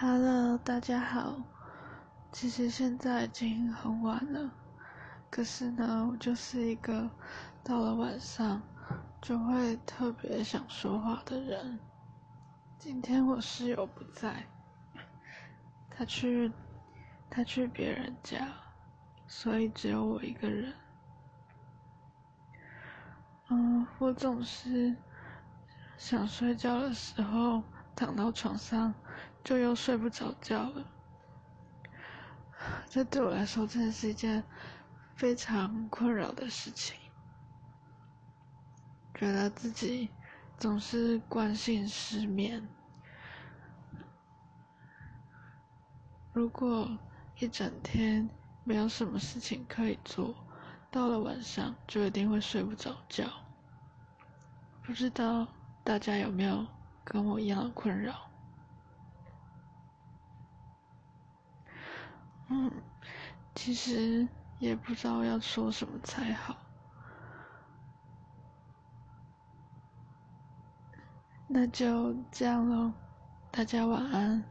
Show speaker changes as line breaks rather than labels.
Hello，大家好。其实现在已经很晚了，可是呢，我就是一个到了晚上就会特别想说话的人。今天我室友不在，他去他去别人家，所以只有我一个人。嗯，我总是想睡觉的时候躺到床上。就又睡不着觉了，这对我来说真的是一件非常困扰的事情。觉得自己总是惯性失眠，如果一整天没有什么事情可以做，到了晚上就一定会睡不着觉。不知道大家有没有跟我一样的困扰？嗯，其实也不知道要说什么才好。那就这样喽，大家晚安。